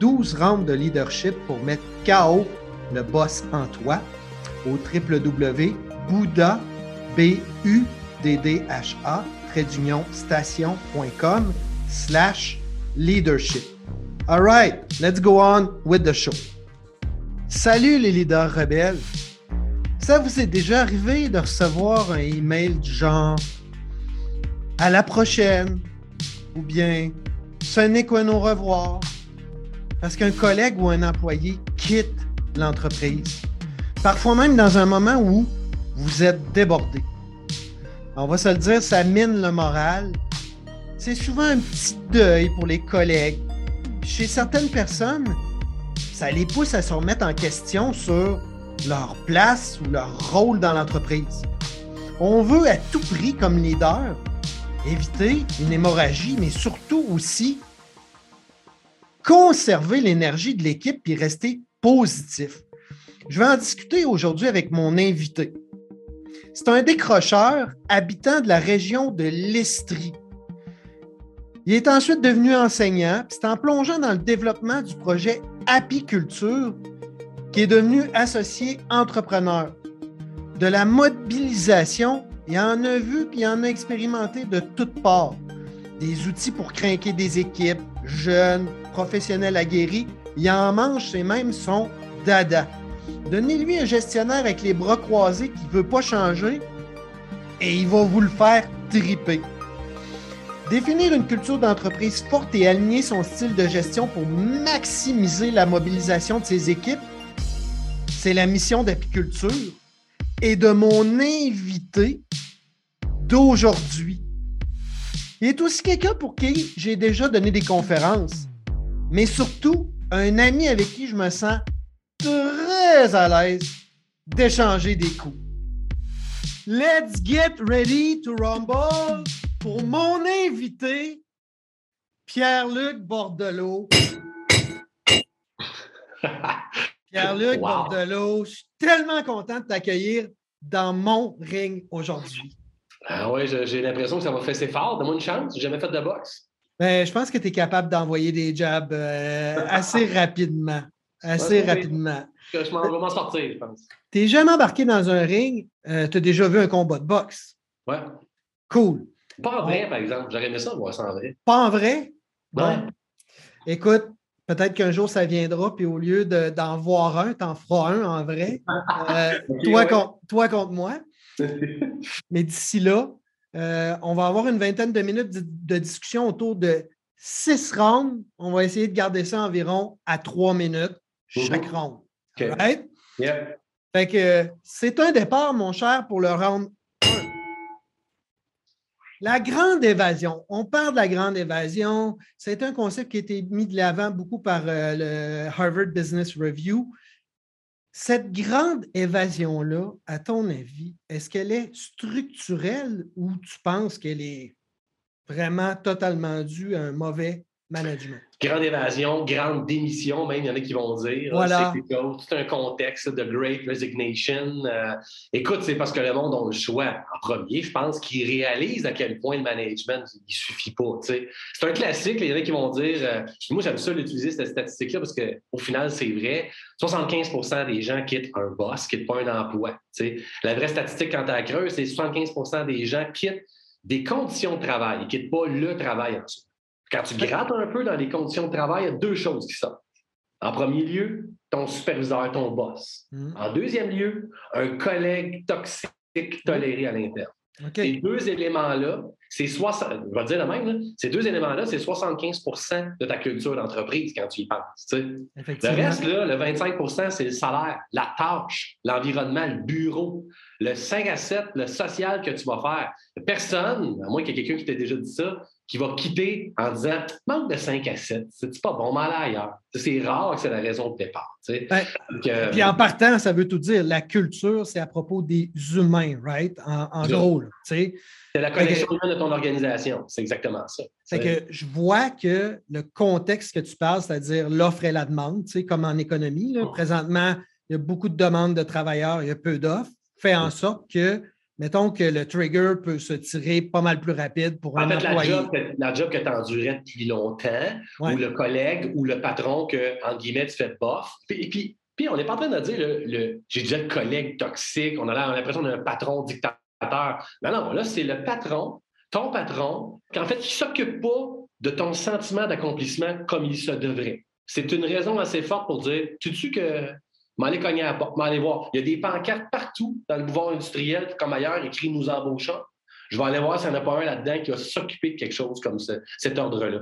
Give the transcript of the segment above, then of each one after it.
12 rounds de leadership pour mettre KO le boss en toi au www.bouddha, b u d d h a station.com slash leadership. All right, let's go on with the show. Salut les leaders rebelles. Ça vous est déjà arrivé de recevoir un email du genre à la prochaine ou bien ce n'est qu'un au revoir parce qu'un collègue ou un employé quitte l'entreprise. Parfois même dans un moment où vous êtes débordé. On va se le dire, ça mine le moral. C'est souvent un petit deuil pour les collègues. Chez certaines personnes, ça les pousse à se remettre en question sur leur place ou leur rôle dans l'entreprise. On veut à tout prix, comme leader, éviter une hémorragie, mais surtout aussi conserver l'énergie de l'équipe et rester positif. Je vais en discuter aujourd'hui avec mon invité. C'est un décrocheur habitant de la région de l'Estrie. Il est ensuite devenu enseignant, c'est en plongeant dans le développement du projet Apiculture qui est devenu associé entrepreneur. De la mobilisation, il en a vu puis il en a expérimenté de toutes parts. Des outils pour craquer des équipes, jeunes, professionnels aguerris, il en mange, c'est même son dada. Donnez-lui un gestionnaire avec les bras croisés qui ne veut pas changer et il va vous le faire triper. Définir une culture d'entreprise forte et aligner son style de gestion pour maximiser la mobilisation de ses équipes, c'est la mission d'apiculture et de mon invité d'aujourd'hui. Il est aussi quelqu'un pour qui j'ai déjà donné des conférences, mais surtout un ami avec qui je me sens très à l'aise d'échanger des coups. Let's get ready to rumble pour mon invité, Pierre-Luc Bordelot. Pierre-Luc Bordelot, je suis tellement content de t'accueillir dans mon ring aujourd'hui. Ah oui, j'ai l'impression que ça va faire ses fort. Donne-moi une chance. J'ai jamais fait de boxe. Ben, je pense que tu es capable d'envoyer des jabs euh, assez rapidement. Assez rapidement. Je vais m'en sortir, je pense. Tu n'es jamais embarqué dans un ring. Euh, tu as déjà vu un combat de boxe. Ouais. Cool. Pas en vrai, par exemple. J'aurais aimé ça voir ça en vrai. Pas en vrai? Bon. Écoute, peut-être qu'un jour ça viendra, puis au lieu d'en voir un, tu en feras un en vrai. Euh, toi, contre, toi contre moi. Mais d'ici là, euh, on va avoir une vingtaine de minutes de, discussion autour de six rounds. On va essayer de garder ça environ à trois minutes chaque mhm. round. Right? Fait que c'est un départ, mon cher, pour le round 1. La grande évasion. On parle de la grande évasion. C'est un concept qui a été mis de l'avant beaucoup par euh, le Harvard Business Review. Cette grande évasion-là, à ton avis, est-ce qu'elle est structurelle ou tu penses qu'elle est vraiment totalement due à un mauvais management? Grande évasion, grande démission, même, il y en a qui vont dire. Voilà. C'est un contexte de great resignation. Euh, écoute, c'est parce que le monde a le choix, en premier, je pense, qui réalise à quel point le management, il ne suffit pas. C'est un classique, il y en a qui vont dire, euh, moi j'aime ça l'utiliser, cette statistique-là, parce qu'au final, c'est vrai, 75% des gens quittent un boss, quittent pas un emploi. La vraie statistique, quand as creuse, c'est 75% des gens quittent des conditions de travail, ils quittent pas le travail en soi. Quand tu grattes un peu dans les conditions de travail, il y a deux choses qui sortent. En premier lieu, ton superviseur, ton boss. Hmm. En deuxième lieu, un collègue toxique toléré à l'interne. Ces deux éléments-là, c'est 60, je vais dire le même, ces deux éléments-là, c'est 75% de ta culture d'entreprise quand tu y penses. Le reste, là, le 25% c'est le salaire, la tâche, l'environnement, le bureau, le 5 à 7, le social que tu vas faire. Personne, à moins qu'il y ait quelqu'un qui t'ait déjà dit ça, qui va quitter en disant manque de 5 à 7, c'est pas bon, mal ailleurs? C'est rare que c'est la raison de départ. Ben, euh, puis en partant, ça veut tout dire. La culture, c'est à propos des humains, right? En, gros. C'est la connexion humaine de ton organisation. C'est exactement ça. C'est que je vois que le contexte que tu parles, c'est-à-dire l'offre et la demande, comme en économie, oh. présentement, il y a beaucoup de demandes de travailleurs, il y a peu d'offres, fait en sorte que mettons que le trigger peut se tirer pas mal plus rapide pour un employé. La job, que, tu endurais depuis longtemps, ou le collègue ou le patron que, en guillemets, tu fais bof. Et puis, puis, on n'est pas en train de dire, le, j'ai déjà le collègue toxique, on a l'impression d'un patron dictateur. Non, non, là, c'est le patron, ton patron, qu'en fait, qui ne s'occupe pas de ton sentiment d'accomplissement comme il se devrait. C'est une raison assez forte pour dire, tu sais que m'aller cogner à la porte, m'aller voir. Il y a des pancartes partout dans le pouvoir industriel comme ailleurs, écrit Nous embauchons. Je vais aller voir s'il n'y en a pas un là-dedans qui va s'occuper de quelque chose comme cet ordre-là.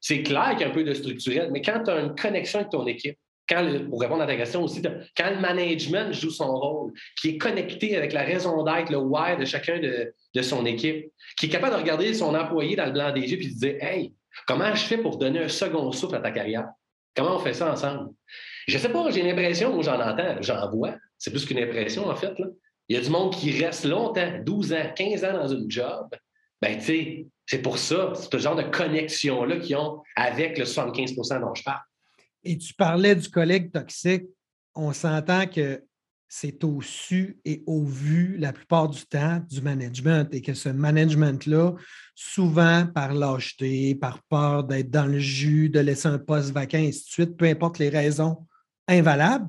C'est clair qu'il y a un peu de structurel, mais quand tu as une connexion avec ton équipe, quand pour répondre à ta question aussi, quand le management joue son rôle, qui est connecté avec la raison d'être, le why de chacun de, de, son équipe, qui est capable de regarder son employé dans le blanc des yeux et de dire Hey, comment je fais pour donner un second souffle à ta carrière? Comment on fait ça ensemble? Je sais pas, j'ai l'impression, moi j'en entends, j'en vois. C'est plus qu'une impression, en fait. Il y a du monde qui reste longtemps, 12 ans, 15 ans dans une job. Ben, tu sais, c'est pour ça, c'est ce genre de connexion-là qu'ils ont avec le 75% dont je parle. Et tu parlais du collègue toxique. On s'entend que c'est au su et au vu la plupart du temps du management et que ce management-là, souvent par lâcheté, par peur d'être dans le jus, de laisser un poste vacant, et ainsi de suite, peu importe les raisons, invalables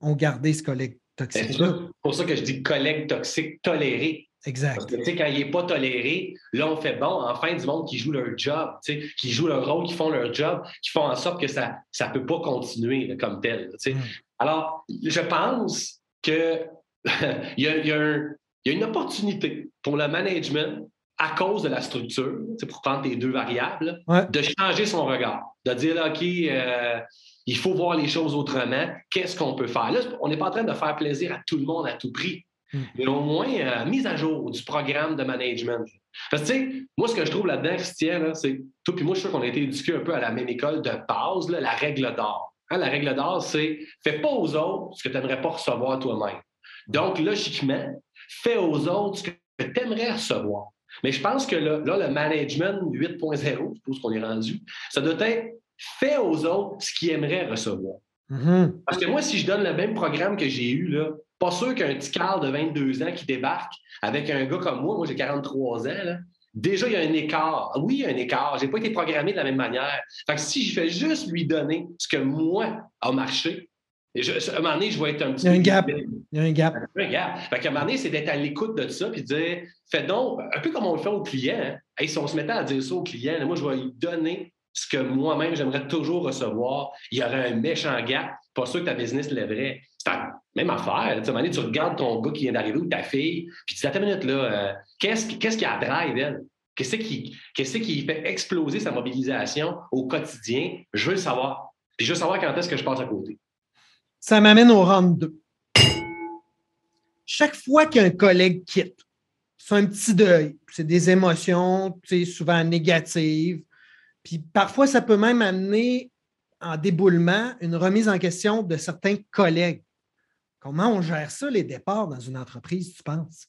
ont gardé ce collègue toxique-là. C'est pour ça que je dis collègue toxique toléré. Exact. Parce que, quand il n'est pas toléré, là, on fait bon, enfin, du monde qui joue leur job, qui joue leur rôle, qui font leur job, qui font en sorte que ça ne peut pas continuer comme tel. Mm. Alors, je pense qu'il y, y, y, a une opportunité pour le management à cause de la structure, pour prendre les deux variables, de changer son regard, de dire, OK, euh, il faut voir les choses autrement. Qu'est-ce qu'on peut faire? Là, on n'est pas en train de faire plaisir à tout le monde à tout prix, hmm. mais au moins euh, mise à jour du programme de management. Parce que, tu sais, moi, ce que je trouve là-dedans, Christian, c'est, toi puis moi, je suis sûr qu'on a été éduqués un peu à la même école de base, la règle d'or. Hein, la règle d'or, c'est fais pas aux autres ce que tu n'aimerais pas recevoir toi-même. Donc, logiquement, fais aux autres ce que tu aimerais recevoir. Mais je pense que là, le management 8.0, je suppose qu'on est rendu, ça doit être fais aux autres ce qu'ils aimeraient recevoir. Mm-hmm. Parce que moi, si je donne le même programme que j'ai eu, là, pas sûr qu'un petit Carl de 22 ans qui débarque avec un gars comme moi, moi j'ai 43 ans, déjà il y a un écart. Oui, il y a un écart. Je n'ai pas été programmé de la même manière. Fait que si je fais juste lui donner ce que moi a marché, je, à un moment donné, je vais être un petit. Il y a un gap. Il y a un gap. Un gap. Fait qu'à un moment donné, c'est d'être à l'écoute de ça puis de dire fais donc, un peu comme on le fait aux clients. Hein. si on se mettait à dire ça aux clients, moi, je vais lui donner ce que moi-même, j'aimerais toujours recevoir. Il y aurait un méchant gap. Pas sûr que ta business lèverait. C'est la même affaire. Tu, tu regardes ton gars qui vient d'arriver ou ta fille, puis tu dis, attends une minute, là, euh, qu'est-ce, qu'est-ce qui a drive, elle? Qu'est-ce qui, qu'est-ce qui fait exploser sa mobilisation au quotidien? Je veux le savoir. Puis je veux savoir quand est-ce que je passe à côté. Ça m'amène au round 2. Chaque fois qu'un collègue quitte, c'est un petit deuil. C'est des émotions, souvent négatives. Puis parfois, ça peut même amener en déboulement une remise en question de certains collègues. Comment on gère ça, les départs dans une entreprise, tu penses?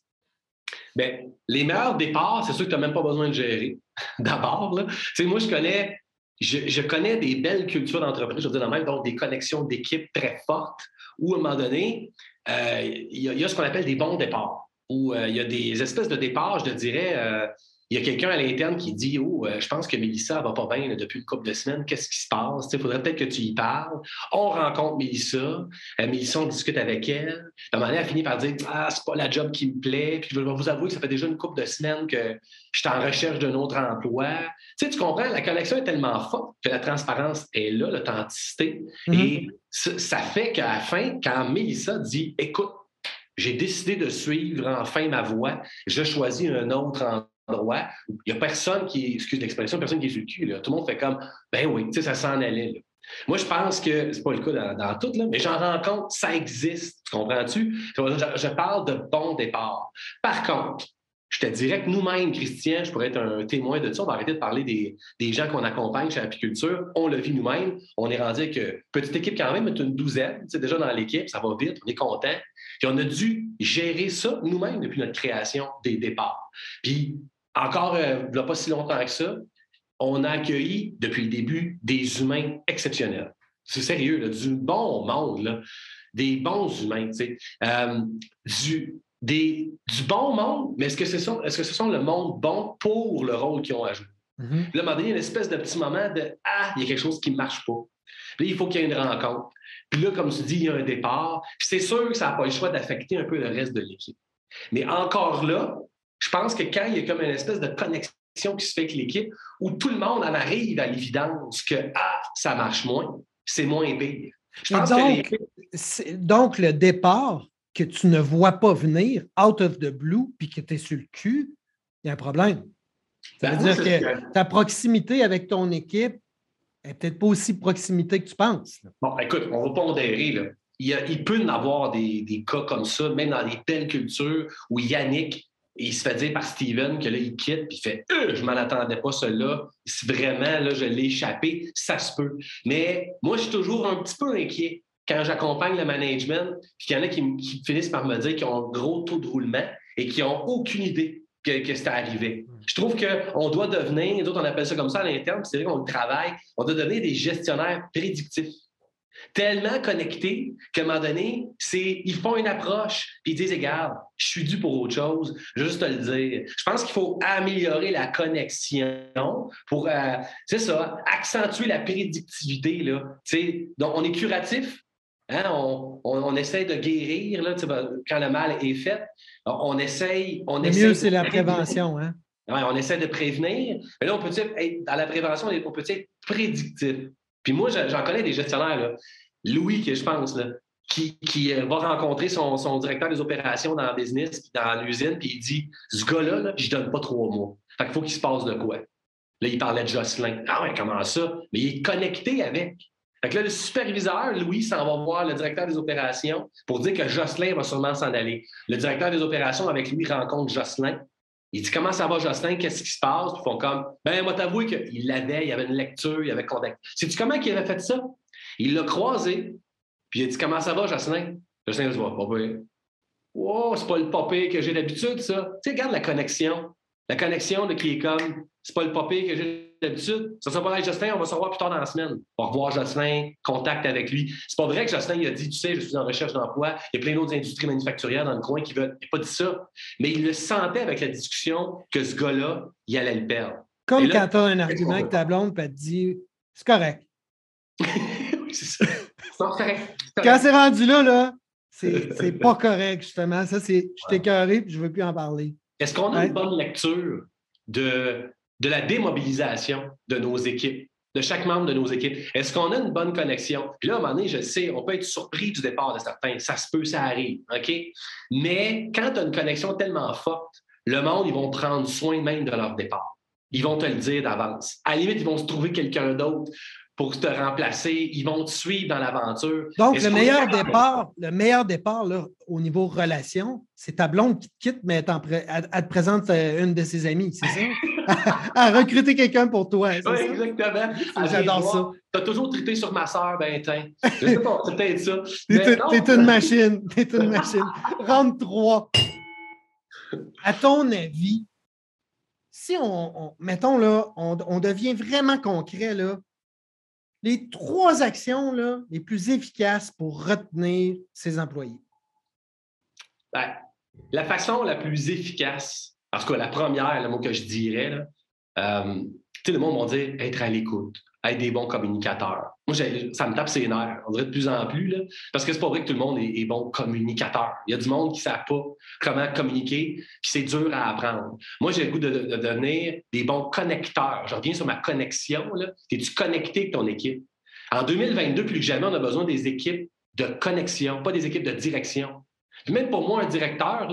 Bien, les meilleurs départs, c'est sûr que tu n'as même pas besoin de gérer. D'abord, moi, je connais, je, connais des belles cultures d'entreprise, je veux dire, même, donc des connexions d'équipe très fortes, où à un moment donné, euh, il y, a ce qu'on appelle des bons départs, où euh, il y a des espèces de départs, je dirais, euh, il y a quelqu'un à l'interne qui dit Oh, euh, je pense que Mélissa va pas bien depuis une couple de semaines. Qu'est-ce qui se passe? Il faudrait peut-être que tu y parles. On rencontre Mélissa. Euh, Mélissa, on discute avec elle. À un moment donné, elle finit par dire Ah, c'est pas la job qui me plaît. Puis je vais vous avouer que ça fait déjà une couple de semaines que je suis en recherche d'un autre emploi. Tu comprends, la connexion est tellement forte que la transparence est là, l'authenticité. Mm-hmm. Et ça fait qu'à la fin, quand Mélissa dit Écoute, j'ai décidé de suivre enfin ma voie, je choisis un autre emploi il n'y a personne qui, excuse l'expression, personne qui est sur le cul. Tout le monde fait comme, ben oui, tu sais, ça s'en allait. Moi, je pense que, c'est pas le cas dans, tout, là, mais j'en rends compte, ça existe. Tu comprends-tu? Je, parle de bon départ. Par contre, je te dirais que nous-mêmes, Christian, je pourrais être un témoin de ça. On va arrêter de parler des, gens qu'on accompagne chez l'apiculture. On le vit nous-mêmes. On est rendu avec euh, petite équipe quand même, une douzaine. C'est déjà dans l'équipe, ça va vite, on est content. Puis on a dû gérer ça nous-mêmes depuis notre création des départs. Puis encore, euh, il n'y a pas si longtemps que ça, on a accueilli depuis le début des humains exceptionnels. C'est sérieux, du bon monde, des bons humains, euh, du, du bon monde, mais est-ce que, c'est ça, est-ce que ce sont le monde bon pour le rôle qu'ils ont à jouer? Mm-hmm. Là, à un moment donné, il y a une espèce de petit moment de Ah, il y a quelque chose qui ne marche pas. Puis là, il faut qu'il y ait une rencontre. Puis là, comme tu dis, il y a un départ. Puis c'est sûr que ça n'a pas le choix d'affecter un peu le reste de l'équipe. Mais encore là, je pense que quand il y a comme une espèce de connexion qui se fait avec l'équipe, où tout le monde en arrive à l'évidence que Ah, ça marche moins, c'est moins pire. donc, donc, le départ que tu ne vois pas venir out of the blue puis que tu es sur le cul, il y a un problème. Ça veut ben, dire que ta proximité avec ton équipe n'est peut-être pas aussi proximité que tu penses. Bon, écoute, on va pondérer. Là. Il, peut y avoir des, des, cas comme ça, même dans des belles cultures où Yannick, il se fait dire par Steven que là, il quitte, puis il fait euh, Je m'en attendais pas, cela. Si vraiment, là, je l'ai échappé, ça se peut. Mais moi, je suis toujours un petit peu inquiet quand j'accompagne le management, puis qu'il y en a qui, finissent par me dire qu'ils ont un gros taux de roulement et qui n'ont aucune idée que, que c'était arrivé. Je trouve qu'on doit devenir, d'autres on appelle ça comme ça à l'interne, c'est vrai qu'on travaille, on doit devenir des gestionnaires prédictifs tellement connectés qu'à un moment donné, c'est, ils font une approche, puis ils disent, regarde, je suis dû pour autre chose, juste te le dire. Je pense qu'il faut améliorer la connexion pour, euh, c'est ça, accentuer la prédictivité. Là. donc, on est curatif, hein, on, on, essaie de guérir là, quand le mal est fait. On essaye. On le mieux, c'est la prévention. Hein? on essaie de prévenir. Mais là, on peut être, dans la prévention, on peut être prédictif? Puis moi, j'en connais des gestionnaires, Louis, que je pense, là, qui, euh, va rencontrer son, directeur des opérations dans le business, dans l'usine, puis il dit Ce gars-là, je ne donne pas trois mois. Fait qu'il faut qu'il se passe de quoi? Là, il parlait de Jocelyn. Ah ouais, comment ça? Mais il est connecté avec. Fait que là, le superviseur, Louis, s'en va voir le directeur des opérations pour dire que Jocelyn va sûrement s'en aller. Le directeur des opérations, avec lui, rencontre Jocelyn. Il dit Comment ça va, Jocelyn? Qu'est-ce qui se passe? Ils font comme Ben, moi, t'avouer qu'il l'avait, il avait une lecture, il avait contact. Sais-tu comment il avait fait ça? Il l'a croisé, puis il a dit Comment ça va, Jocelyn? Jocelyn dit Pas bien. Wow, c'est pas le popé que j'ai d'habitude, ça. Tu sais, regarde la connexion. La connexion de qui est comme c'est pas le popé que j'ai d'habitude. Ça sera pas avec Justin, on va se revoir plus tard dans la semaine. On va revoir Jocelyn, contact avec lui. C'est pas vrai que Jocelyn il a dit, tu sais, je suis en recherche d'emploi, il y a plein d'autres industries manufacturières dans le coin qui veulent. Il n'a pas dit ça. Mais il le sentait avec la discussion que ce gars-là, il allait le perdre. Comme quand tu as un argument avec ta blonde, puis elle te dit, c'est correct. oui, c'est ça. correct. Quand c'est rendu là, là, c'est pas correct, justement. Ça, c'est je t'ai carré puis je veux plus en parler. Est-ce qu'on a une bonne lecture de, de la démobilisation de nos équipes, de chaque membre de nos équipes? Est-ce qu'on a une bonne connexion? Puis là, à un moment donné, je sais, on peut être surpris du départ de certains. Ça se peut, ça arrive. OK? Mais quand tu as une connexion tellement forte, le monde, ils vont prendre soin même de leur départ. Ils vont te le dire d'avance. À la limite, ils vont se trouver quelqu'un d'autre pour te remplacer. Ils vont te suivre dans l'aventure. Donc, le meilleur, départ, le meilleur départ là, au niveau relation, c'est ta blonde qui te quitte, mais elle, te présente euh, une de ses amies, c'est ça? à recruter quelqu'un pour toi. Oui, exactement. J'adore ça. Tu as toujours trité sur ma soeur, ben, c'est peut-être ça. T'es une machine. T'es une machine. Rentre trois. À ton avis, si on, mettons là, on, on devient vraiment concret, là, les trois actions les plus efficaces pour retenir ses employés? Ben, la façon la plus efficace, parce que la première, le mot que je dirais, là, euh, le monde va dire être à l'écoute, être des bons communicateurs. Moi, ça me tape ses nerfs, on dirait de plus en plus, là, parce que c'est pas vrai que tout le monde est, bon communicateur. Il y a du monde qui ne sait pas comment communiquer, puis c'est dur à apprendre. Moi, j'ai le goût de, devenir des bons connecteurs. Je reviens sur ma connexion. Es-tu connecté avec ton équipe? En 2022, plus que jamais, on a besoin des équipes de connexion, pas des équipes de direction. même pour moi, un directeur,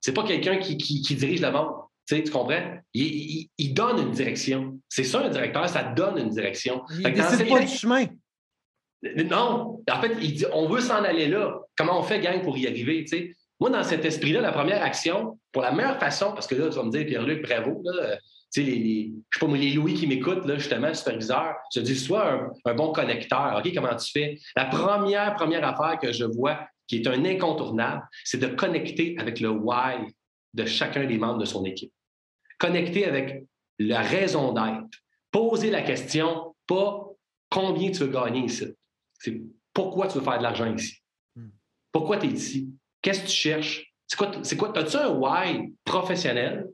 ce n'est pas quelqu'un qui, dirige le monde. Tu, comprends? Il, donne une direction. C'est ça, un directeur, ça donne une direction. Il décide pas du chemin. Non. En fait, il dit on veut s'en aller là. Comment on fait, gang, pour y arriver? Moi, dans cet esprit-là, la première action, pour la meilleure façon, parce que là, tu vas me dire, Pierre-Luc, bravo, là, tu sais, les, les, je sais pas, les Louis qui m'écoutent, là, justement, superviseur, je dis, sois un, bon connecteur. OK, comment tu fais? La première, première affaire que je vois qui est un incontournable, c'est de connecter avec le why de chacun des membres de son équipe. Connecter avec la raison d'être. Poser la question, pas combien tu veux gagner ici. C'est pourquoi tu veux faire de l'argent ici. Hmm. Pourquoi tu es ici? Qu'est-ce que tu cherches? C'est quoi? C'est quoi? As-tu un why professionnel,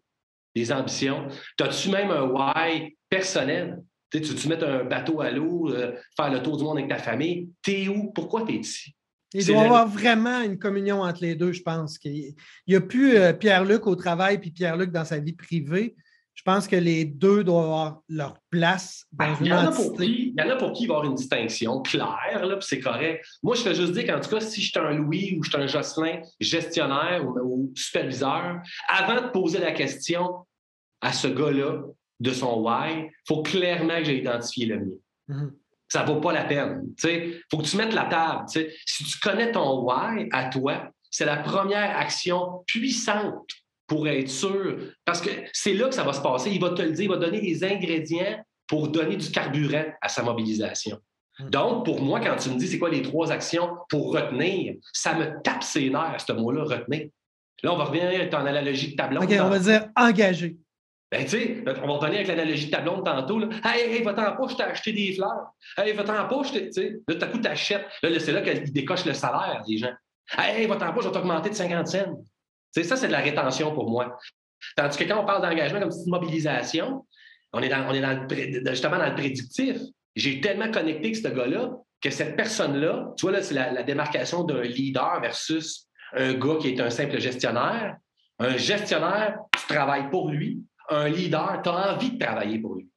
des ambitions? As-tu même un why personnel? Tu veux mettre un bateau à l'eau, euh, faire le tour du monde avec ta famille? T'es où? Pourquoi tu es ici? Il doit y avoir vraiment une communion entre les deux, je pense. Il n'y a plus euh, Pierre-Luc au travail puis Pierre-Luc dans sa vie privée. Je pense que les deux doivent avoir leur place dans ben, une il y, en a pour qui, il y en a pour qui il va y avoir une distinction claire, là, c'est correct. Moi, je fais juste dire qu'en tout cas, si je suis un Louis ou je suis un Jocelyn, gestionnaire ou, superviseur, avant de poser la question à ce gars-là de son why, il faut clairement que j'ai identifié le mien. Mm-hmm. Ça ne vaut pas la peine. Il faut que tu mettes la table. Si tu connais ton why à toi, c'est la première action puissante pour être sûr. Parce que c'est là que ça va se passer. Il va te le dire, il va donner les ingrédients pour donner du carburant à sa mobilisation. Hmm. Donc, pour moi, quand tu me dis c'est quoi les trois actions pour retenir, ça me tape ses nerfs, ce mot-là, retenir. Là, on va revenir ton analogie de tableau. OK, on va dire engagé. Ben, tu sais, on va revenir avec l'analogie de tableau de tantôt. Là. Hey, hey, va-t'en pas, je t'ai acheté des fleurs. Hey, va-t'en pas, je t'ai. Tu sais, là, tout à coup, t'achètes. Là, c'est là qu'il décoche le salaire des gens. Hey, va-t'en pas, je vais t'augmenter de 50 cents ça, c'est de la rétention pour moi. Tandis que quand on parle d'engagement comme petite mobilisation, on est, on est justement dans le prédictif. J'ai tellement connecté avec ce gars-là que cette personne-là, tu vois, là, c'est la, démarcation d'un leader versus un gars qui est un simple gestionnaire. Un gestionnaire, tu travailles pour lui. Un leader, tu as envie de travailler pour lui.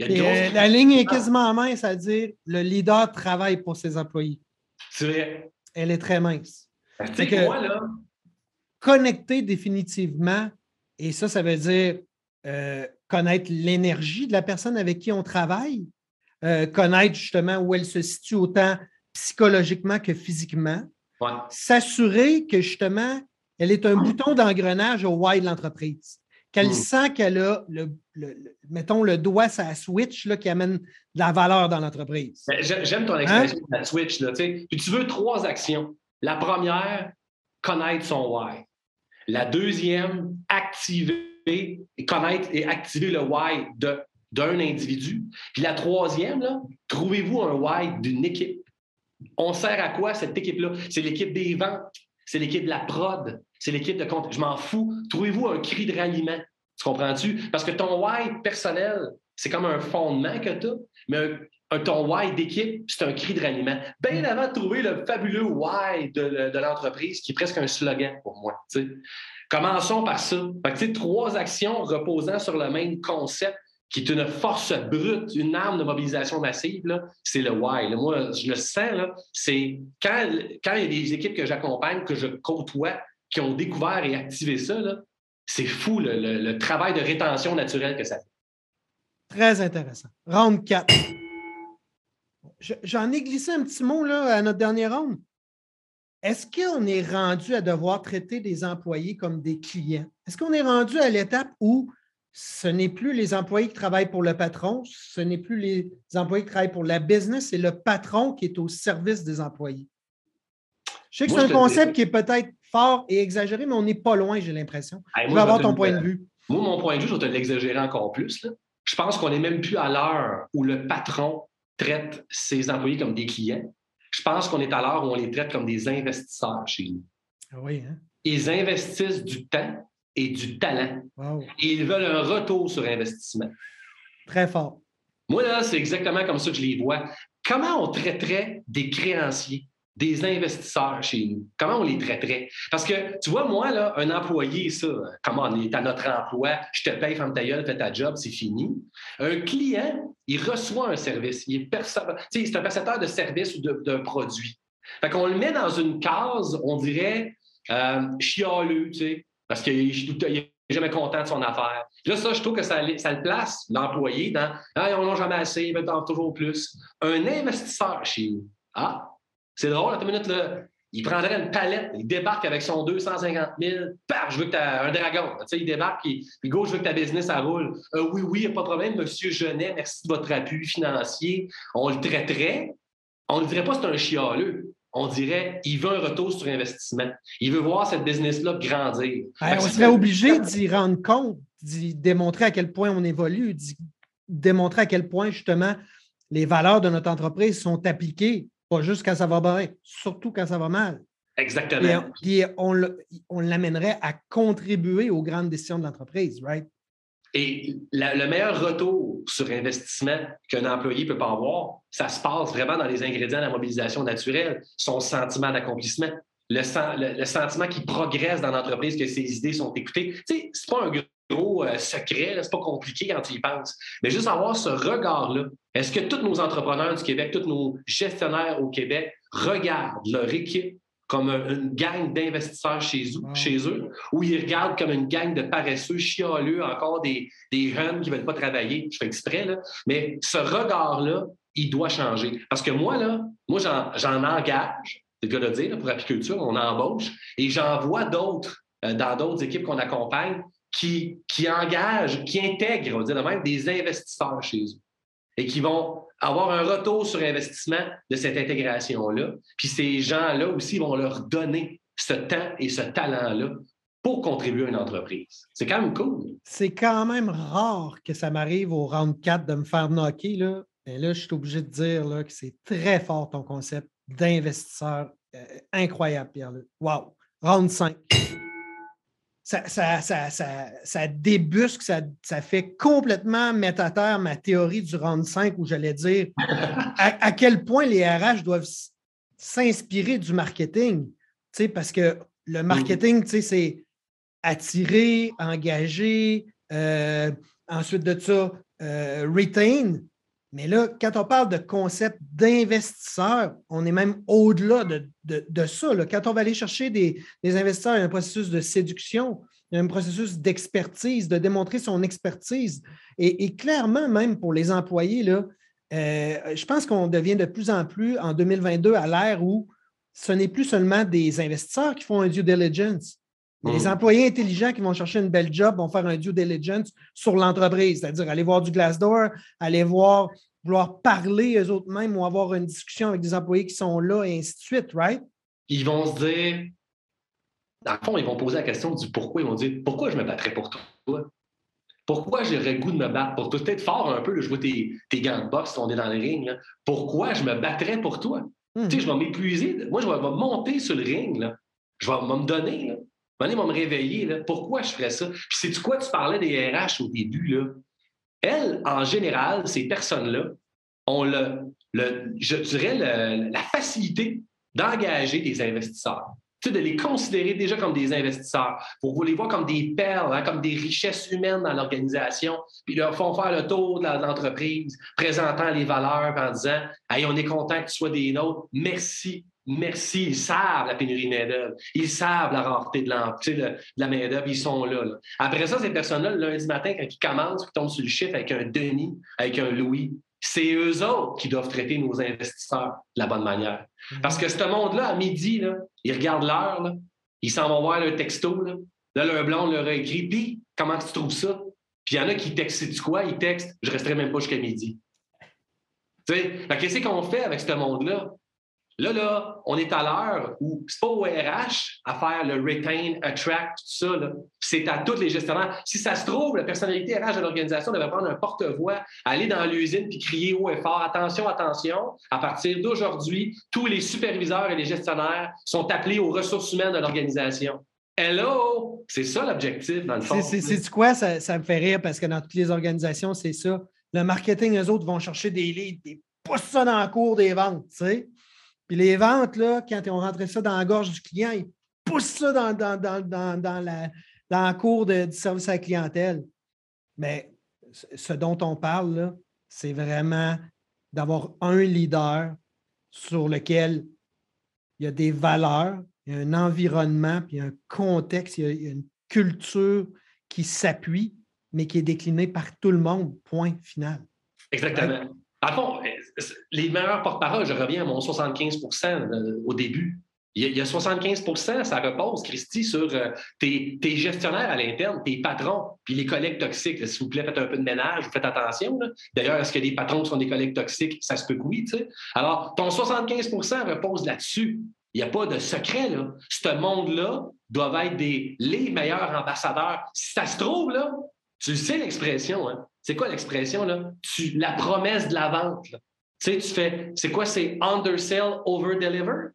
Euh, la ligne est quasiment mince à dire le leader travaille pour ses employés. C'est vrai. Elle est très mince. Tu sais, moi, là, connecter définitivement, et ça, ça veut dire euh, connaître l'énergie de la personne avec qui on travaille, euh, connaître justement où elle se situe autant psychologiquement que physiquement, s'assurer que justement, elle est un bouton d'engrenage au why de l'entreprise, qu'elle hmm. sent qu'elle a, le, mettons, le doigt la switch là, qui amène de la valeur dans l'entreprise. Ben, j'aime ton hein? expression, la switch. Là, tu veux trois actions. La première, connaître son why. La deuxième, activer et connaître et activer le why d'un individu. Puis la troisième, trouvez-vous un why d'une équipe. On sert à quoi cette équipe-là? C'est l'équipe des ventes, c'est l'équipe de la prod, c'est l'équipe de compte. Je m'en fous. Trouvez-vous un cri de ralliement. Tu comprends-tu? Parce que ton why personnel, c'est comme un fondement que tu as, mais un, ton why d'équipe, c'est un cri de ralliement. Bien avant de trouver le fabuleux why de, l'entreprise, qui est presque un slogan pour moi. Commençons par ça. Fait trois actions reposant sur le même concept qui est une force brute, une arme de mobilisation massive, c'est le why. Moi, je le sens, c'est quand, quand il y a des équipes que j'accompagne, que je côtoie, qui ont découvert et activé ça, c'est fou le, travail de rétention naturelle que ça fait. Très intéressant. Round 4. J'en ai glissé un petit mot là, à notre dernière ronde. Est-ce qu'on est rendu à devoir traiter des employés comme des clients? Est-ce qu'on est rendu à l'étape où ce n'est plus les employés qui travaillent pour le patron, ce n'est plus les employés qui travaillent pour la business, c'est le patron qui est au service des employés? Je sais que c'est un concept qui est peut-être fort et exagéré, mais on n'est pas loin, j'ai l'impression. je vais avoir ton point de vue. Moi, mon point de vue, je vais te l'exagérer encore plus. Là. Je pense qu'on n'est même plus à l'heure où le patron traite ses employés comme des clients. Je pense qu'on est à l'heure où on les traite comme des investisseurs chez nous. Ah oui, hein? Ils investissent du temps et du talent. Et ils veulent un retour sur investissement. Très fort. Moi, là, c'est exactement comme ça que je les vois. Comment on traiterait des créanciers? Des investisseurs chez nous? Comment on les traiterait? Parce que, tu vois, moi, là, un employé, ça, comment on est à notre emploi, je te paye, femme ta fais ta job, c'est fini. Un client, il reçoit un service. Il est c'est un percepteur de service ou d'un produit. Fait qu'on le met dans une case, on dirait, euh, chialeux, tu sais, parce qu'il n'est jamais content de son affaire. Là, ça, je trouve que ça, le place, l'employé, dans on n'a jamais assez, il veut toujours plus. Un investisseur chez nous. Ah, c'est drôle, à minute, là. il prendrait une palette, il débarque avec son 250 000, paf, je veux que tu un dragon. Tu sais, il débarque, il, il go, je veux que ta business, ça roule. Euh, oui, oui, il n'y a pas de problème, monsieur Genet, merci de votre appui financier. On le traiterait. On ne dirait pas c'est un chialeux. On dirait il veut un retour sur investissement. Il veut voir cette business-là grandir. on serait obligé d'y rendre compte, d'y démontrer à quel point on évolue, d'y démontrer à quel point, justement, les valeurs de notre entreprise sont appliquées pas juste quand ça va bien, surtout quand ça va mal. Exactement. Puis, on, on l'amènerait à contribuer aux grandes décisions de l'entreprise, right? Et le meilleur retour sur investissement qu'un employé peut pas avoir, ça se passe vraiment dans les ingrédients de la mobilisation naturelle, son sentiment d'accomplissement, le, le, sentiment qu'il progresse dans l'entreprise, que ses idées sont écoutées. Tu sais, c'est pas un gros euh, secret, c'est pas compliqué quand tu y penses. Mais juste avoir ce regard-là. Est-ce que tous nos entrepreneurs du Québec, tous nos gestionnaires au Québec regardent leur équipe comme une gang d'investisseurs chez eux, chez eux, ou ils regardent comme une gang de paresseux, chialeux, encore des, des jeunes qui ne veulent pas travailler? Je fais exprès, là. Mais ce regard-là, il doit changer. Parce que moi, là, moi, j'en engage, c'est le cas de dire, pour apiculture, on embauche, et j'en vois d'autres euh, dans d'autres équipes qu'on accompagne qui, qui engagent, qui intègrent, on va dire même, des investisseurs chez eux et qui vont avoir un retour sur investissement de cette intégration-là. Puis ces gens-là aussi vont leur donner ce temps et ce talent-là pour contribuer à une entreprise. C'est quand même cool. C'est quand même rare que ça m'arrive au round 4 de me faire knocker. Là. Et là, je suis obligé de dire là, que c'est très fort ton concept d'investisseur. Euh, incroyable, Pierre-Luc. Wow! Round 5 ça, ça, ça, débusque, ça, fait complètement mettre à terre ma théorie du round 5 où j'allais dire à, quel point les RH doivent s'inspirer du marketing. Parce que le marketing, c'est attirer, engager, euh, ensuite de ça, euh, retain. Mais là, quand on parle de concept d'investisseur, on est même au-delà de, ça. Quand on va aller chercher des, investisseurs, il y a un processus de séduction, il y a un processus d'expertise, de démontrer son expertise. Et, clairement, même pour les employés, là, euh, je pense qu'on devient de plus en plus en 2022 à l'ère où ce n'est plus seulement des investisseurs qui font un due diligence. Les mmh. employés intelligents qui vont chercher une belle job vont faire un due diligence sur l'entreprise, c'est-à-dire aller voir du Glassdoor, aller voir, vouloir parler eux autres mêmes ou avoir une discussion avec des employés qui sont là et ainsi de suite, right? Ils vont se dire, dans le fond, ils vont poser la question du pourquoi. Ils vont dire, pourquoi je me battrais pour toi? Pourquoi j'aurais goût de me battre pour toi? Peut-être fort un peu, je vois tes, gants de boxe, on est dans le ring. Pourquoi je me battrais pour toi? Tu sais, mmh. je vais m'épuiser. Moi, je vais, monter sur le ring. Là. Je vais, me donner. Ils vont me réveiller. Là. Pourquoi je ferais ça? Puis c'est quoi? Tu parlais des RH au début? Là? Elles, en général, ces personnes-là ont le, le, dirais la facilité d'engager des investisseurs. Tu sais, de les considérer déjà comme des investisseurs, pour vous les voir comme des perles, hein, comme des richesses humaines dans l'organisation, puis leur font faire le tour de l'entreprise, présentant les valeurs en disant Hey, on est content que tu sois des nôtres, merci Merci, ils savent la pénurie de main-d'œuvre. Ils savent la rareté de, la main-d'œuvre. Ils sont là, Après ça, ces personnes-là, le lundi matin, quand ils commencent, ils tombent sur le chiffre avec un Denis, avec un Louis, c'est eux autres qui doivent traiter nos investisseurs de la bonne manière. Mhm. Parce que ce monde-là, à midi, là, ils regardent l'heure, ils s'en vont voir le texto. Là, là leur blond leur a écrit Puis, comment tu trouves ça? Puis il y en a qui textent, sais-tu quoi? Ils textent Je resterai même pas jusqu'à midi. Tu sais, qu'est-ce qu'on fait avec ce monde-là? Là, là, on est à l'heure où c'est pas au RH à faire le retain, attract, tout ça. C'est à tous les gestionnaires. Si ça se trouve, la personnalité RH de l'organisation devrait prendre un porte-voix, aller dans l'usine puis crier haut et fort attention, attention. À partir d'aujourd'hui, tous les superviseurs et les gestionnaires sont appelés aux ressources humaines de l'organisation. Hello! C'est ça l'objectif, dans le fond. C'est quoi? Ça, me fait rire parce que dans toutes les organisations, c'est ça. Le marketing, eux autres vont chercher des leads, des poussent ça dans des ventes, tu sais. Puis les ventes, là, quand ils ont rentré ça dans la gorge du client, ils poussent ça dans, dans, la, dans cour de, du service à la clientèle. Mais ce dont on parle, c'est vraiment d'avoir un leader sur lequel il y a des valeurs, il y a un environnement, puis un contexte, il y a une culture qui s'appuie, mais qui est déclinée par tout le monde, point final. Exactement. À fond, les meilleurs porte-parole, je reviens à mon 75% au début. Il y, a, 75% ça repose, Christy, sur euh, tes, gestionnaires à l'interne, tes patrons, puis les collègues toxiques. S'il vous plaît, faites un peu de ménage, faites attention. D'ailleurs, est-ce que les patrons sont des collègues toxiques? Ça se peut que oui. Alors, ton 75% repose là-dessus. Il n'y a pas de secret. Là. Ce monde-là doit être les meilleurs ambassadeurs. Si ça se trouve, là, tu sais l'expression. Hein? C'est quoi l'expression? la promesse de la vente. Tu sais, tu fais, c'est quoi? C'est undersell, over-deliver?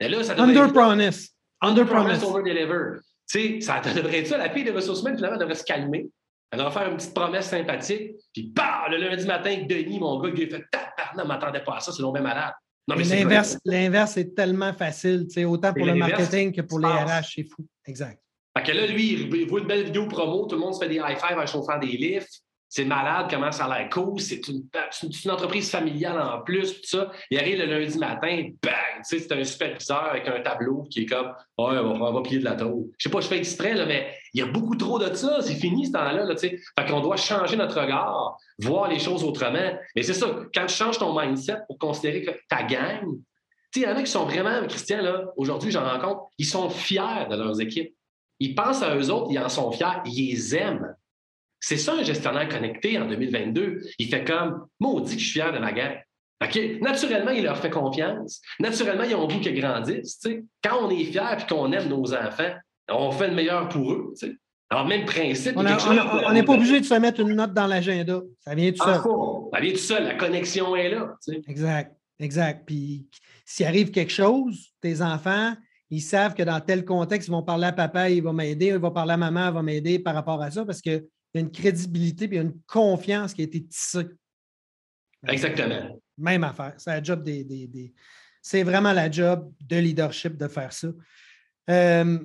là, ça Under promise. Under promise, over deliver. Tu sais, ça devrait être ça. La fille des ressources humaines, finalement, devrait se calmer. Elle devrait faire une petite promesse sympathique. Puis, bah, le lundi matin, Denis, mon gars, il a fait tabarnak, ne m'attendait pas à ça, c'est long même malade. Non, mais l'inverse, l'inverse est tellement facile, tu sais, autant pour le marketing que pour les RH, c'est fou. Exact. Fait que là, lui, il voit une belle vidéo promo, tout le monde se fait des high-fives en chauffant des lifts c'est malade, comment ça a l'air c'est une, entreprise familiale en plus, tout ça. Il arrive le lundi matin, bang, c'est un superviseur avec un tableau qui est comme, on va, plier de la tour. Je sais pas, je fais exprès, là, mais il y a beaucoup trop de ça, c'est fini ce temps-là, sais. Fait qu'on doit changer notre regard, voir les choses autrement. Mais c'est ça, quand tu changes ton mindset pour considérer que ta gang, il y en a qui sont vraiment, Christian, là, aujourd'hui, j'en rencontre, ils sont fiers de leurs équipes. Ils pensent à eux autres, ils en sont fiers, ils les aiment. C'est ça un gestionnaire connecté en 2022. Il fait comme maudit que je suis fier de ma gang. Naturellement, il leur fait confiance. Naturellement, ils ont envie qu'ils grandissent. Quand on est fier et qu'on aime nos enfants, on fait le meilleur pour eux. Alors, même principe. On n'est pas obligé de se mettre une note dans l'agenda. Ça vient tout seul. ça vient tout seul. La connexion est là. Exact. Exact. Puis, s'il arrive quelque chose, tes enfants, ils savent que dans tel contexte, ils vont parler à papa, il va m'aider, il va parler à maman, il va m'aider par rapport à ça parce que y a une crédibilité et une confiance qui a été tissée. Exactement. Même affaire. C'est la job des. C'est vraiment la job de leadership de faire ça. Euh,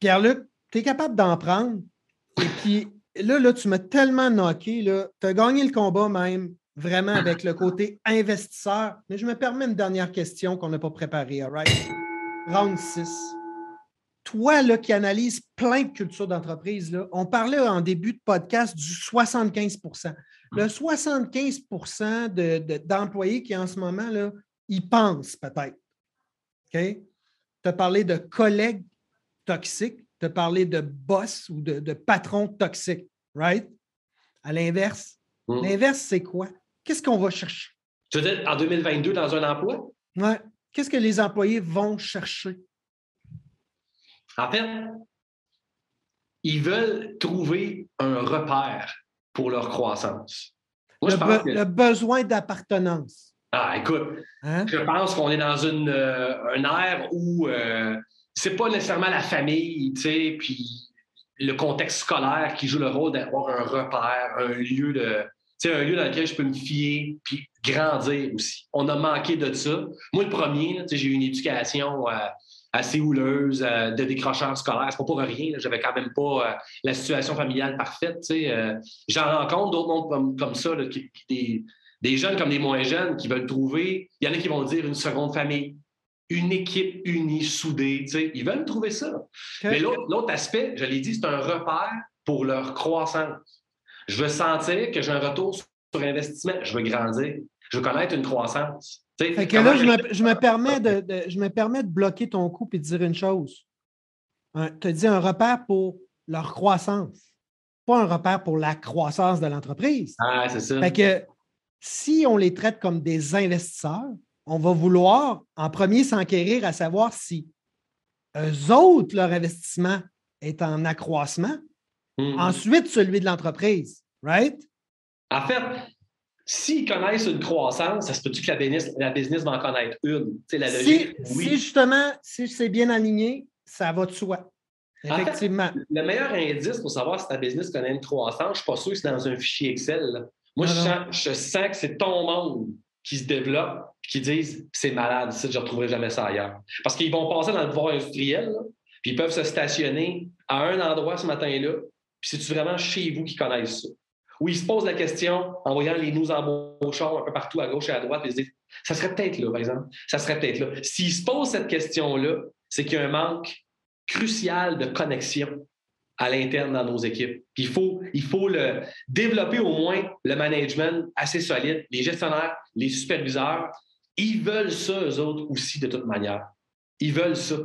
Pierre-Luc, tu es capable d'en prendre. Et puis là, là tu m'as tellement knocké. Tu as gagné le combat même, vraiment avec le côté investisseur. Mais je me permets une dernière question qu'on n'a pas préparée. All right? Round 6 toi là, qui analyses plein de cultures d'entreprise, on parlait en début de podcast du 75% Le 75% d'employés qui en ce moment, là, ils pensent peut-être. OK? Tu as parlé de collègues toxiques, tu as parlé de boss ou de, patrons toxiques, right? À l'inverse. Hmm. L'inverse, c'est quoi? Qu'est-ce qu'on va chercher? Tu veux dire en 2022 dans un emploi? Oui. Qu'est-ce que les employés vont chercher? En fait, ils veulent trouver un repère pour leur croissance. le, besoin d'appartenance. Ah, écoute, hein? je pense qu'on est dans une, euh, ère où euh, c'est pas nécessairement la famille, tu sais, puis le contexte scolaire qui joue le rôle d'avoir un repère, un lieu de, un lieu dans lequel je peux me fier, puis grandir aussi. On a manqué de ça. Moi, le premier, j'ai eu une éducation euh, assez houleuse, euh, de décrocheurs scolaires. C'est pas pour rien. J'avais quand même pas euh, la situation familiale parfaite. Euh. J'en rencontre d'autres mondes comme, ça, des, jeunes comme des moins jeunes qui veulent trouver. Il y en a qui vont dire une seconde famille, une équipe unie, soudée. Ils veulent trouver ça. Mais l'autre aspect, je l'ai dit, c'est un repère pour leur croissance. Je veux sentir que j'ai un retour sur investissement. Je veux grandir. Je veux connaître une croissance. Fait que là, je me, permets de, je me permets de bloquer ton coup et de dire une chose. Tu as dit un repère pour leur croissance, pas un repère pour la croissance de l'entreprise. Ah, c'est ça. Fait que si on les traite comme des investisseurs, on va vouloir en premier s'enquérir à savoir si eux autres, leur investissement est en accroissement. Mm-hmm. Ensuite, celui de l'entreprise, right? En fait, S'ils connaissent une croissance, ça se peut-tu que la business, la business va en connaître une? La logique, si, si, justement, si c'est bien aligné, ça va de soi. Effectivement. le meilleur indice pour savoir si ta business connaît une croissance, je ne suis pas sûr que c'est dans un fichier Excel. Moi, je sens, je sens, que c'est ton monde qui se développe et qui disent c'est malade, je ne retrouverai jamais ça ailleurs. Parce qu'ils vont passer dans le pouvoir industriel, puis ils peuvent se stationner à un endroit ce matin-là, puis c'est-tu vraiment chez vous qui connaissent ça? Où ils se posent la question en voyant les nous embaucheurs un peu partout à gauche et à droite, ils se disent ça serait peut-être là, par exemple. Ça serait peut-être là. S'ils se posent cette question-là, c'est qu'il y a un manque crucial de connexion à l'interne dans nos équipes. il faut, il faut le, développer au moins le management assez solide, les gestionnaires, les superviseurs. ils veulent ça, eux autres aussi, de toute manière. Ils veulent ça.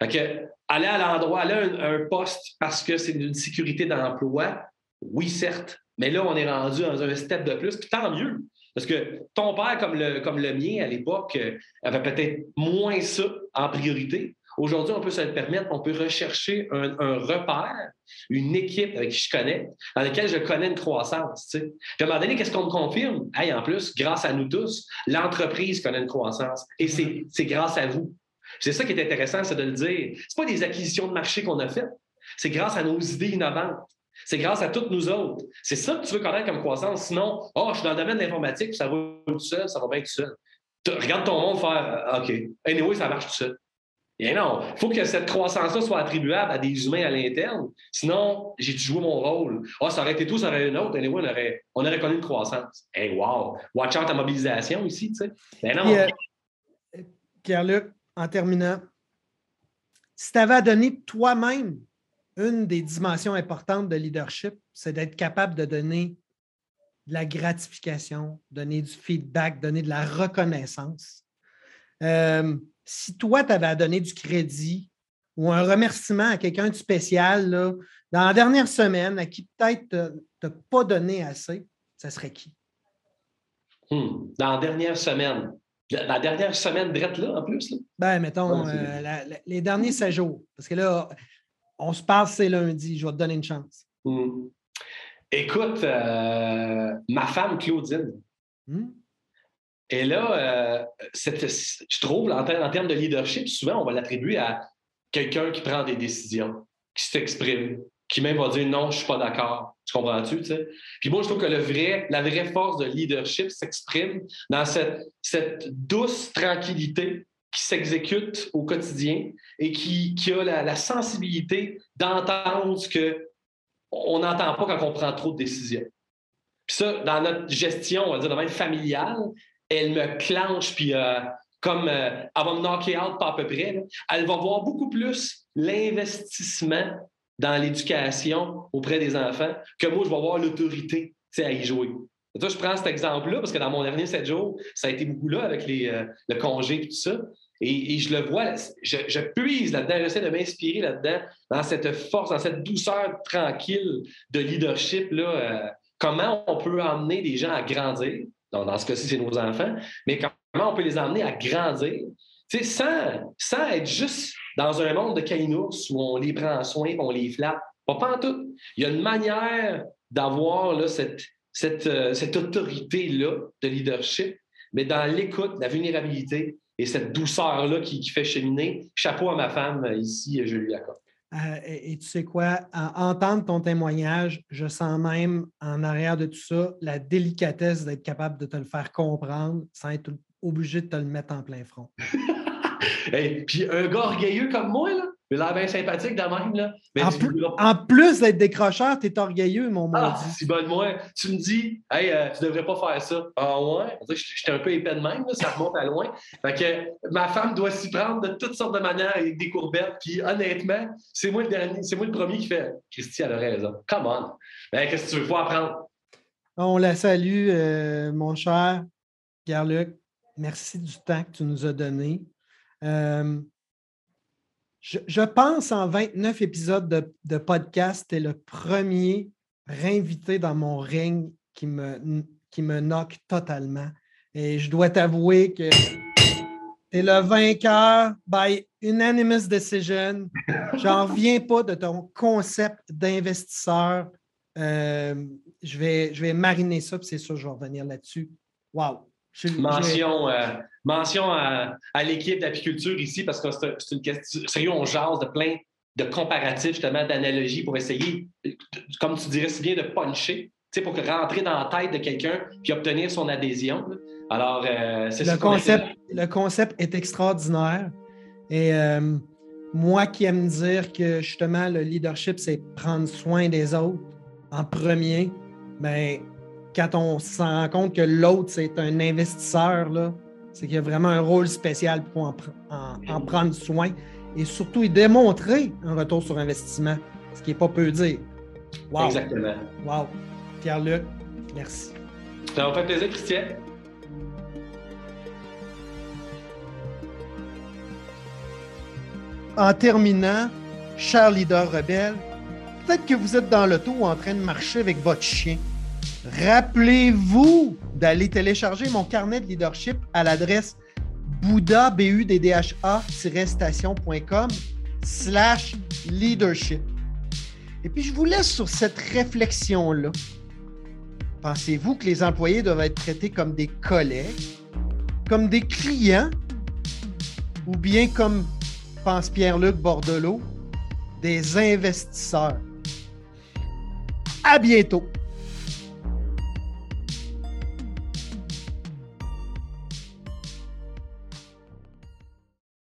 aller à l'endroit, aller à un, poste parce que c'est une sécurité d'emploi, oui, certes, mais là, on est rendu dans un step de plus, puis tant mieux. Parce que ton père, comme le, comme le mien à l'époque, euh, avait peut-être moins ça en priorité. Aujourd'hui, on peut se le permettre, on peut rechercher un, repère, une équipe avec qui je connais, dans laquelle je connais une croissance. Puis à un moment donné, qu'est-ce qu'on me confirme? Hey, en plus, grâce à nous tous, l'entreprise connaît une croissance. Et c'est grâce à vous. C'est ça qui est intéressant, c'est de le dire. Ce pas des acquisitions de marché qu'on a faites, c'est grâce à nos idées innovantes. C'est grâce à toutes nous autres. C'est ça que tu veux connaître comme croissance. Sinon, oh, je suis dans le domaine de l'informatique, ça va tout seul, ça va bien tout seul. regarde ton monde faire ah, OK. Anyway, ça marche tout seul. Et non, il faut que cette croissance-là soit attribuable à des humains à l'interne. Sinon, j'ai joué mon rôle. Ah, oh, ça aurait été tout, ça aurait une autre. Anyway, on aurait, on aurait connu une croissance. Hey, wow! Watch out ta mobilisation ici, tu sais. Mais non. Euh, Pierre-Luc, en terminant, si tu avais à donner toi-même une des dimensions importantes de leadership, c'est d'être capable de donner de la gratification, donner du feedback, donner de la reconnaissance. Euh, si toi, tu avais à donner du crédit ou un remerciement à quelqu'un de spécial, dans la dernière semaine, à qui peut-être tu n'as pas donné assez, ça serait qui? Hmm. Dans la dernière semaine. La, dernière semaine drette là, en plus? Ben, mettons, euh, les derniers 16 jours. Parce que là, on se passe c'est lundi, je vais te donner une chance. Hmm. Écoute, euh, ma femme Claudine. Hmm? Et là, euh, je trouve, en, termes de leadership, souvent, on va l'attribuer à quelqu'un qui prend des décisions, qui s'exprime, qui même va dire non, je ne suis pas d'accord. Tu comprends-tu? Puis moi, je trouve que le vrai, la vraie force de leadership s'exprime dans cette, cette douce tranquillité qui s'exécute au quotidien et qui, a la, sensibilité d'entendre ce qu'on n'entend pas quand on prend trop de décisions. Puis ça, dans notre gestion, on va dire, même familiale, elle me clenche, puis euh, comme euh, elle va me knocker out pas à peu près, elle va voir beaucoup plus l'investissement dans l'éducation auprès des enfants que moi, je vais voir l'autorité à y jouer. Je prends cet exemple-là parce que dans mon dernier sept jours, ça a été beaucoup là avec les, euh, le congé et tout ça. Et, je le vois, je, puise là-dedans, j'essaie de m'inspirer là-dedans, dans cette force, dans cette douceur tranquille de leadership. Là, euh, comment on peut emmener des gens à grandir, dans ce cas-ci, c'est nos enfants, mais comment on peut les emmener à grandir sans, sans être juste dans un monde de caïnours où on les prend en soin on les flatte. Pas, pas en tout. Il y a une manière d'avoir cette, cette, euh, cette autorité-là de leadership, mais dans l'écoute, la vulnérabilité et cette douceur-là qui, fait cheminer. Chapeau à ma femme euh, ici, je lui accorde. Euh, et, tu sais quoi, en, entendre ton témoignage, je sens même en arrière de tout ça la délicatesse d'être capable de te le faire comprendre sans être obligé de te le mettre en plein front. Et puis un gars orgueilleux comme moi, là, a l'air bien sympathique de même. Là. en, plus d'être décrocheur, tu es orgueilleux, mon ah, si bon moi. Tu me dis, hey, euh, tu devrais pas faire ça. Ah ouais? J'étais un peu épais de même, ça remonte à loin. Fait que ma femme doit s'y prendre de toutes sortes de manières avec des courbettes. Puis honnêtement, c'est moi le dernier, c'est moi le premier qui fait Christy, elle a raison. Come on. Ben, qu'est-ce que tu veux? Faut apprendre? On la salue, euh, mon cher Pierre-Luc. Merci du temps que tu nous as donné. Euh, je, pense en 29 épisodes de, podcast, tu es le premier réinvité dans mon ring qui me, qui me knock totalement. Et je dois t'avouer que tu es le vainqueur by unanimous decision. J'en reviens pas de ton concept d'investisseur. Euh, je, vais, je vais mariner ça, puis c'est sûr, je vais revenir là-dessus. Wow! Mention, euh, mention à, l'équipe d'apiculture ici, parce que c'est une question. Sérieux, on jase de plein de comparatifs, justement, d'analogies pour essayer, comme tu dirais si bien, de puncher, pour rentrer dans la tête de quelqu'un puis obtenir son adhésion. Alors, euh, c'est le concept. Le concept est extraordinaire. Et euh, moi qui aime dire que justement, le leadership, c'est prendre soin des autres en premier, mais ben, quand on se rend compte que l'autre, c'est un investisseur, c'est qu'il y a vraiment un rôle spécial pour en, prendre soin et surtout démontrer un retour sur investissement, ce qui n'est pas peu dire. Wow. Exactement. Wow. Pierre-Luc, merci. Ça m'a fait plaisir, Christian. En terminant, cher leader rebelle, peut-être que vous êtes dans l'auto en train de marcher avec votre chien. Rappelez-vous d'aller télécharger mon carnet de leadership à l'adresse bouddha, station.com slash leadership. Et puis, je vous laisse sur cette réflexion-là. Pensez-vous que les employés doivent être traités comme des collègues, comme des clients, ou bien comme pense Pierre-Luc Bordelot, des investisseurs? À bientôt!